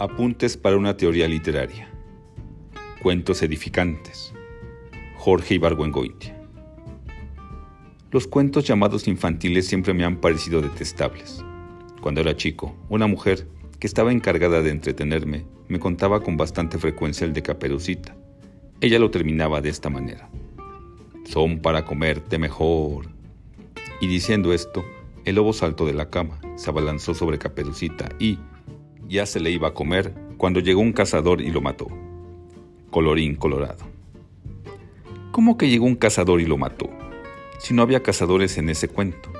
Apuntes para una teoría literaria. Cuentos edificantes. Jorge Ibargüengoitia. Los cuentos llamados infantiles siempre me han parecido detestables. Cuando era chico, una mujer que estaba encargada de entretenerme me contaba con bastante frecuencia el de Caperucita. Ella lo terminaba de esta manera. Son para comerte mejor. Y diciendo esto, el lobo saltó de la cama, se abalanzó sobre Caperucita y ya se le iba a comer cuando llegó un cazador y lo mató. Colorín colorado. ¿Cómo que llegó un cazador y lo mató? Si no había cazadores en ese cuento.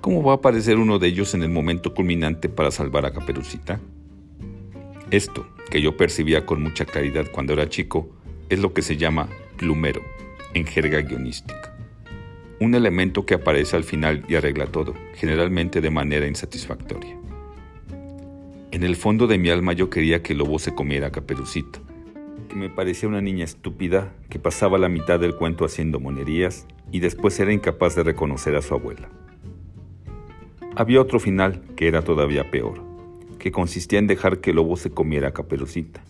¿Cómo va a aparecer uno de ellos en el momento culminante para salvar a Caperucita? Esto, que yo percibía con mucha claridad cuando era chico, es lo que se llama plumero en jerga guionística. Un elemento que aparece al final y arregla todo, generalmente de manera insatisfactoria. En el fondo de mi alma yo quería que el lobo se comiera a Caperucita, que me parecía una niña estúpida que pasaba la mitad del cuento haciendo monerías y después era incapaz de reconocer a su abuela. Había otro final que era todavía peor, que consistía en dejar que el lobo se comiera a Caperucita.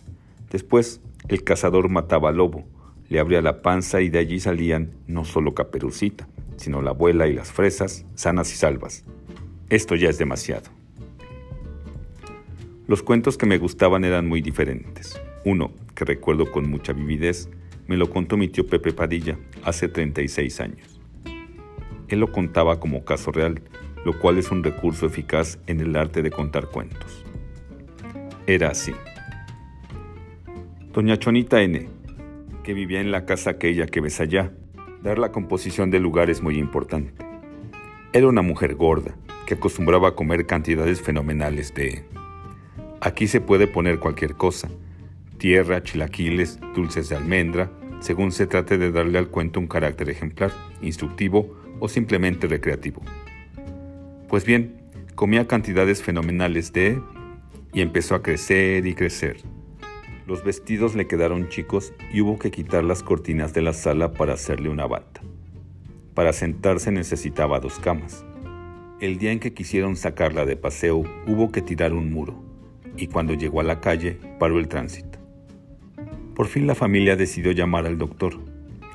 Después, el cazador mataba al lobo, le abría la panza y de allí salían no solo Caperucita, sino la abuela y las fresas, sanas y salvas. Esto ya es demasiado. Los cuentos que me gustaban eran muy diferentes. Uno, que recuerdo con mucha vividez, me lo contó mi tío Pepe Padilla hace 36 años. Él lo contaba como caso real, lo cual es un recurso eficaz en el arte de contar cuentos. Era así. Doña Chonita N., que vivía en la casa aquella que ves allá, dar la composición del lugar es muy importante. Era una mujer gorda, que acostumbraba a comer cantidades fenomenales de... Aquí se puede poner cualquier cosa, tierra, chilaquiles, dulces de almendra, según se trate de darle al cuento un carácter ejemplar, instructivo o simplemente recreativo. Pues bien, comía cantidades fenomenales de... y empezó a crecer y crecer. Los vestidos le quedaron chicos y hubo que quitar las cortinas de la sala para hacerle una bata. Para sentarse necesitaba dos camas. El día en que quisieron sacarla de paseo hubo que tirar un muro, y cuando llegó a la calle paró el tránsito. Por fin la familia decidió llamar al doctor.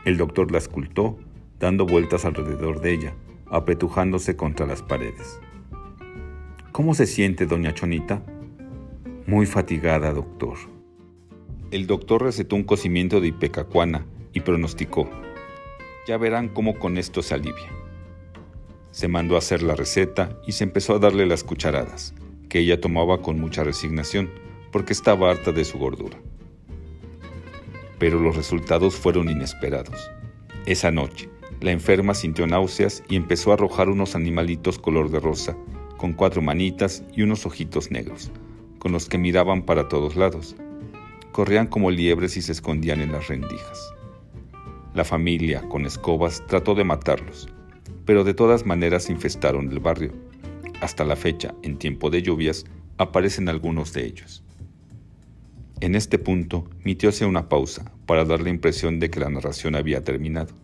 El doctor la escultó, dando vueltas alrededor de ella, apretujándose contra las paredes. ¿Cómo se siente, doña Chonita? Muy fatigada, doctor. El doctor recetó un cocimiento de ipecacuana y pronosticó, ya verán cómo con esto se alivia. Se mandó a hacer la receta y se empezó a darle las cucharadas, que ella tomaba con mucha resignación, porque estaba harta de su gordura. Pero los resultados fueron inesperados. Esa noche, la enferma sintió náuseas y empezó a arrojar unos animalitos color de rosa, con cuatro manitas y unos ojitos negros, con los que miraban para todos lados. Corrían como liebres y se escondían en las rendijas. La familia, con escobas, trató de matarlos, pero de todas maneras infestaron el barrio. Hasta la fecha, en tiempo de lluvias, aparecen algunos de ellos. En este punto, mi tío hacía una pausa para dar la impresión de que la narración había terminado.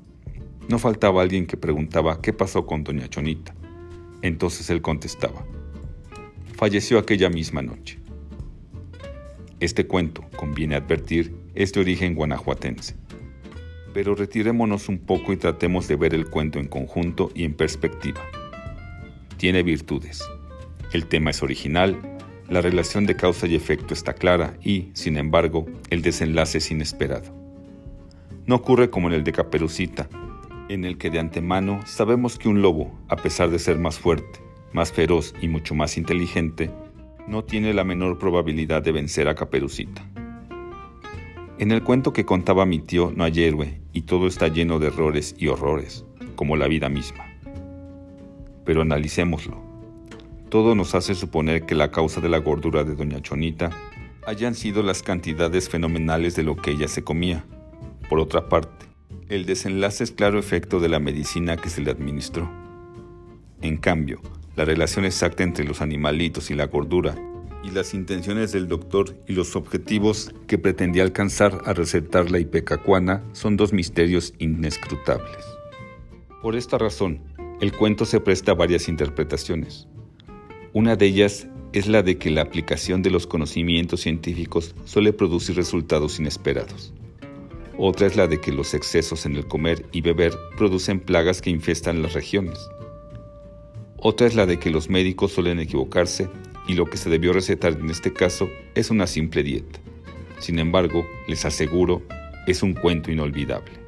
No faltaba alguien que preguntaba qué pasó con doña Chonita. Entonces él contestaba, falleció aquella misma noche. Este cuento, conviene advertir, es de origen guanajuatense. Pero retirémonos un poco y tratemos de ver el cuento en conjunto y en perspectiva. Tiene virtudes. El tema es original, la relación de causa y efecto está clara y, sin embargo, el desenlace es inesperado. No ocurre como en el de Caperucita, en el que de antemano sabemos que un lobo, a pesar de ser más fuerte, más feroz y mucho más inteligente, no tiene la menor probabilidad de vencer a Caperucita. En el cuento que contaba mi tío no hay héroe y todo está lleno de errores y horrores, como la vida misma. Pero analicémoslo. Todo nos hace suponer que la causa de la gordura de Doña Chonita hayan sido las cantidades fenomenales de lo que ella se comía. Por otra parte, el desenlace es claro efecto de la medicina que se le administró. En cambio, la relación exacta entre los animalitos y la gordura, y las intenciones del doctor y los objetivos que pretendía alcanzar a recetar la ipecacuana son dos misterios inescrutables. Por esta razón, el cuento se presta a varias interpretaciones. Una de ellas es la de que la aplicación de los conocimientos científicos suele producir resultados inesperados. Otra es la de que los excesos en el comer y beber producen plagas que infestan las regiones. Otra es la de que los médicos suelen equivocarse y lo que se debió recetar en este caso es una simple dieta. Sin embargo, les aseguro, es un cuento inolvidable.